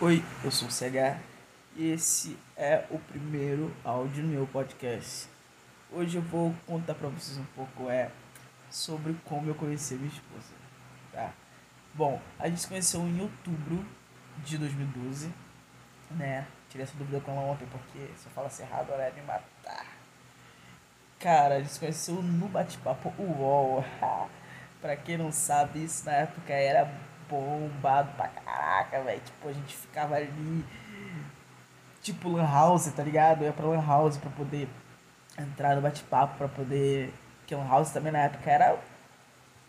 Oi, eu sou o CH e esse é o primeiro áudio do meu podcast. Hoje eu vou contar pra vocês um pouco é, sobre como eu conheci minha esposa. Tá? Bom, a gente se conheceu em outubro de 2012, né? Tirei essa dúvida com ela ontem porque se eu falasse errado ela ia me matar. Cara, a gente se conheceu no bate-papo UOL. pra quem não sabe, isso na época era bombado pra caraca, velho. Tipo, a gente ficava ali, tipo, Lan House, tá ligado? Eu ia pra Lan House pra poder entrar no bate-papo, pra poder. Porque Lan House também na época era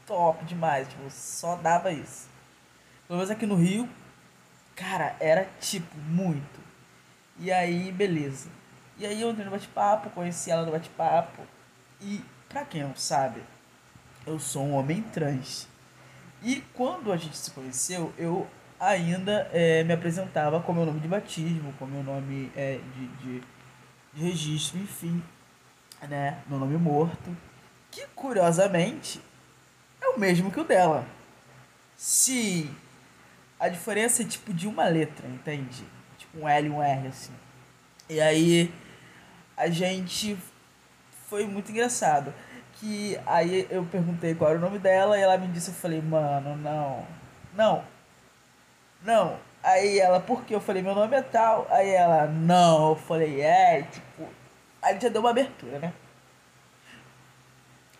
top demais, tipo, só dava isso. Pelo menos aqui no Rio, cara, era tipo, muito. E aí, beleza. E aí eu entrei no bate-papo, conheci ela no bate-papo. E, pra quem não sabe, eu sou um homem trans. E quando a gente se conheceu, eu ainda é, me apresentava com meu nome de batismo, com meu nome é, de, de, de registro, enfim, né? Meu nome morto. Que curiosamente é o mesmo que o dela. Sim. A diferença é tipo de uma letra, entende? Tipo um L e um R, assim. E aí a gente foi muito engraçado que aí eu perguntei qual era o nome dela e ela me disse, eu falei, mano, não, não, não. Aí ela, por que? Eu falei, meu nome é tal. Aí ela, não. Eu falei, é, tipo. Aí já deu uma abertura, né?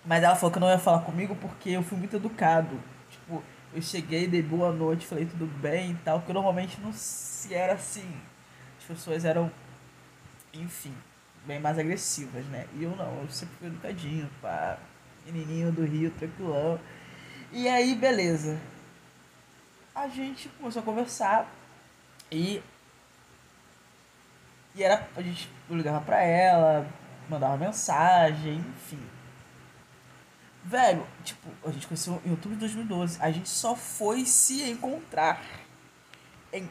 Mas ela falou que não ia falar comigo porque eu fui muito educado. Tipo, eu cheguei, dei boa noite, falei tudo bem e tal. Que normalmente não se era assim. As pessoas eram, enfim, bem mais agressivas, né? E eu não, eu sempre fui educadinho, pá. Menininho do Rio, tranquilão. E aí, beleza. A gente começou a conversar e. E era. A gente ligava pra ela, mandava mensagem, enfim. Velho, tipo, a gente conheceu em outubro de 2012. A gente só foi se encontrar em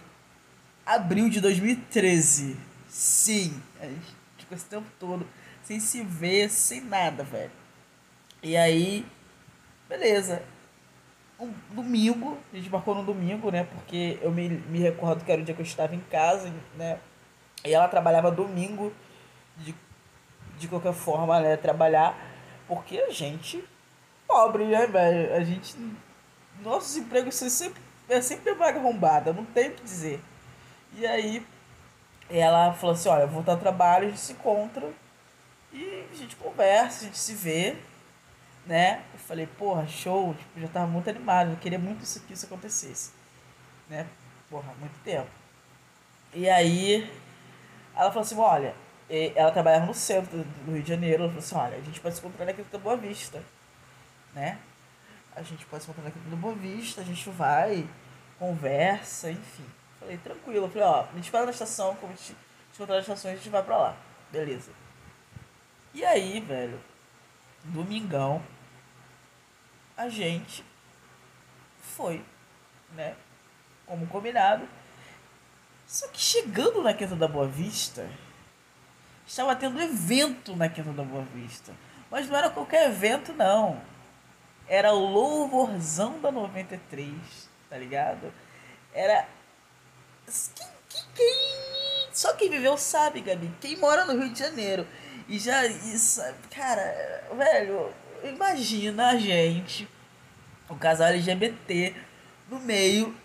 abril de 2013. Sim, a gente esse tempo todo sem se ver, sem nada, velho. E aí, beleza. Um domingo, a gente marcou no domingo, né? Porque eu me, me recordo que era o dia que eu estava em casa, né? E ela trabalhava domingo, de, de qualquer forma, né? Trabalhar, porque a gente, pobre, né, velho? A gente. Nossos empregos são sempre, é sempre vaga arrombada, não tem o que dizer. E aí, ela falou assim, olha, eu vou voltar ao trabalho, a gente se encontra e a gente conversa, a gente se vê, né? Eu falei, porra, show, tipo, já tava muito animado, eu queria muito isso que isso acontecesse, né? Porra, muito tempo. E aí, ela falou assim, olha, ela trabalhava no centro do Rio de Janeiro, ela falou assim, olha, a gente pode se encontrar naquele da Boa Vista, né? A gente pode se encontrar naquele da Boa Vista, a gente vai, conversa, enfim. Falei, tranquilo. Eu falei, ó, me espera na estação, como a gente encontrar na estação, a gente vai pra lá. Beleza. E aí, velho, domingão, a gente foi, né? Como combinado. Só que chegando na Quinta da Boa Vista, estava tendo evento na Quinta da Boa Vista. Mas não era qualquer evento, não. Era o louvorzão da 93, tá ligado? Era quem, quem, quem, só quem viveu sabe, Gabi. Quem mora no Rio de Janeiro e já. Isso, cara, velho, imagina a gente, o casal LGBT, no meio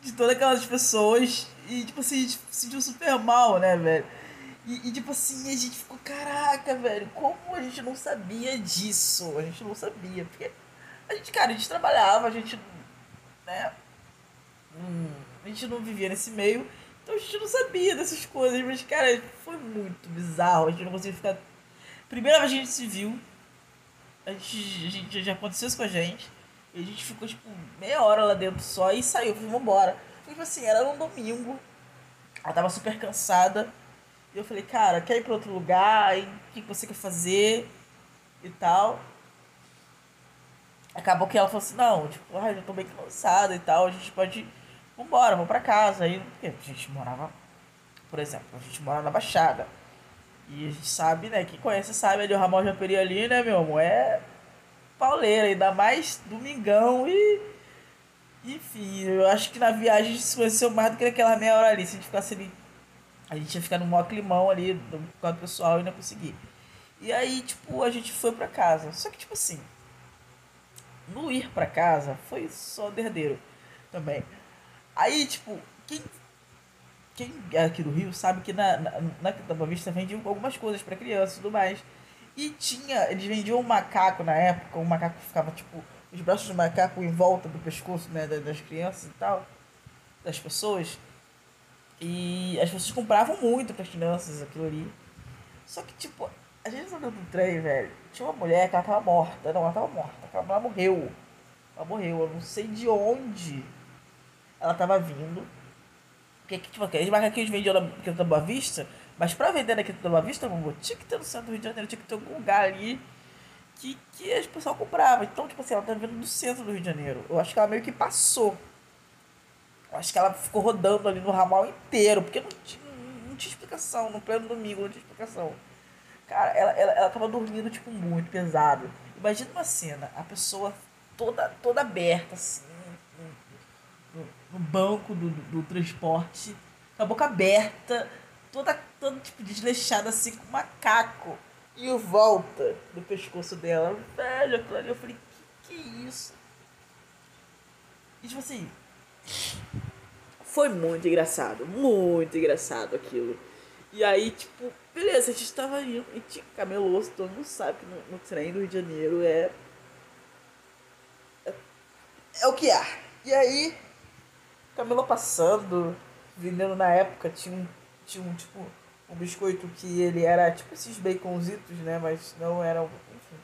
de todas aquelas pessoas e, tipo assim, a gente se sentiu super mal, né, velho? E, e, tipo assim, a gente ficou, caraca, velho, como a gente não sabia disso? A gente não sabia. Porque a gente, cara, a gente trabalhava, a gente, né? Hum, a gente não vivia nesse meio, então a gente não sabia dessas coisas. Mas, cara, foi muito bizarro. A gente não conseguia ficar. Primeira vez que a gente se viu, a gente, a gente já aconteceu isso com a gente. E a gente ficou, tipo, meia hora lá dentro só e saiu, fomos embora. Tipo assim, era um domingo. Ela tava super cansada. E eu falei, cara, quer ir pra outro lugar? O que você quer fazer? E tal. Acabou que ela falou assim, não, tipo, ah, já tô bem cansada e tal, a gente pode vambora, vamos pra casa. Aí, porque a gente morava, por exemplo, a gente mora na Baixada. E a gente sabe, né? Quem conhece sabe ali o Ramon Japeri ali, né, meu amor? É pauleira, ainda mais domingão e. Enfim, eu acho que na viagem a gente se conheceu mais do que aquela meia hora ali. Se a gente ficasse ali. A gente ia ficar no maior climão ali, do quadro pessoal e não conseguir. E aí, tipo, a gente foi pra casa. Só que, tipo assim. No ir pra casa foi só derdeiro também. Aí, tipo, quem. Quem é aqui do Rio sabe que na, na, na Vista vendiam algumas coisas para crianças e tudo mais. E tinha. Eles vendiam um macaco na época, um macaco que ficava, tipo os braços do macaco em volta do pescoço né, das crianças e tal, das pessoas. E as pessoas compravam muito para as crianças aquilo ali. Só que, tipo, a gente andando no trem, velho, tinha uma mulher que ela tava morta. Não, ela tava morta. Mulher morreu. Ela morreu. Eu não sei de onde ela tava vindo. Porque, tipo, aqueles macaquinhos vendiam na Quinta da Boa Vista. Mas pra vender na Quinta da Boa Vista, meu tinha que ter no centro do Rio de Janeiro, tinha que ter algum lugar ali que, que as pessoas compravam. Então, tipo assim, ela tá vindo do centro do Rio de Janeiro. Eu acho que ela meio que passou. Eu acho que ela ficou rodando ali no ramal inteiro, porque não tinha, não tinha explicação. No pleno domingo não tinha explicação. Cara, ela, ela, ela tava dormindo, tipo, muito pesado. Imagina uma cena, a pessoa toda, toda aberta, assim, no, banco do, do, transporte, com a boca aberta, toda, toda tipo, desleixada, assim, com macaco e o volta do pescoço dela. Velho, aquilo ali, eu falei, que que é isso? E tipo assim, foi muito engraçado, muito engraçado aquilo. E aí, tipo, beleza, a gente tava indo, e tinha camelô, todo mundo sabe que no, no, trem do Rio de Janeiro é, é. É o que há. E aí, camelô passando, vendendo na época, tinha um, tinha um tipo um biscoito que ele era tipo esses baconzitos, né? Mas não era, enfim,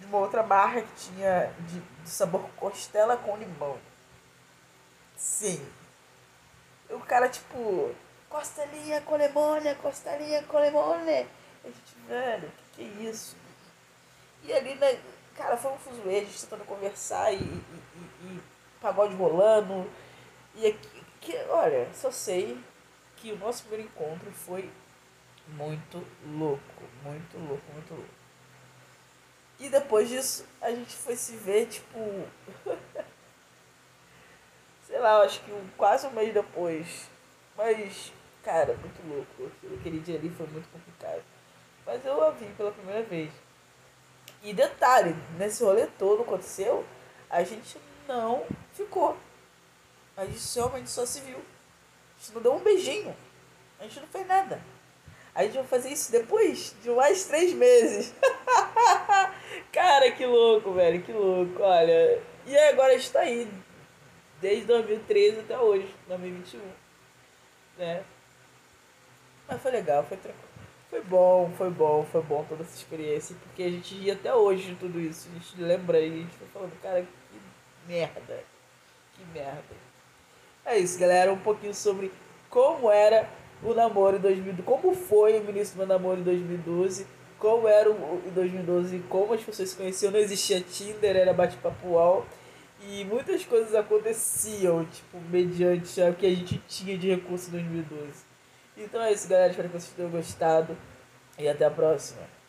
de uma outra marca que tinha de, de sabor costela com limão. Sim. E o cara, tipo, costelinha com limone, costelinha com limone. A gente, velho, que que é isso? E ali, né, cara, foi um fuzuê, a gente tentando conversar e, e, e, e pagode rolando. E aqui, que, olha, só sei que o nosso primeiro encontro foi muito louco, muito louco, muito louco. E depois disso, a gente foi se ver, tipo. sei lá, acho que um, quase um mês depois. Mas, cara, muito louco. Aquele dia ali foi muito complicado. Mas eu a vi pela primeira vez. E detalhe, nesse rolê todo aconteceu, a gente não ficou. A gente realmente só se viu gente não deu um beijinho. A gente não fez nada. A gente vai fazer isso depois de mais três meses. Cara, que louco, velho. Que louco. Olha. E agora a gente tá aí. Desde 2013 até hoje, 2021. Né? Mas foi legal, foi tranquilo. Foi bom, foi bom, foi bom toda essa experiência. Porque a gente ia até hoje de tudo isso. A gente lembra e a gente foi falando, cara, que merda. Que merda. É isso, galera. Um pouquinho sobre como era o namoro em 2012, como foi o início do meu namoro em 2012, como era o em 2012, como as pessoas se conheciam, não existia Tinder, era bate-papo UOL. E muitas coisas aconteciam, tipo, mediante o que a gente tinha de recurso em 2012. Então é isso, galera. Espero que vocês tenham gostado. E até a próxima.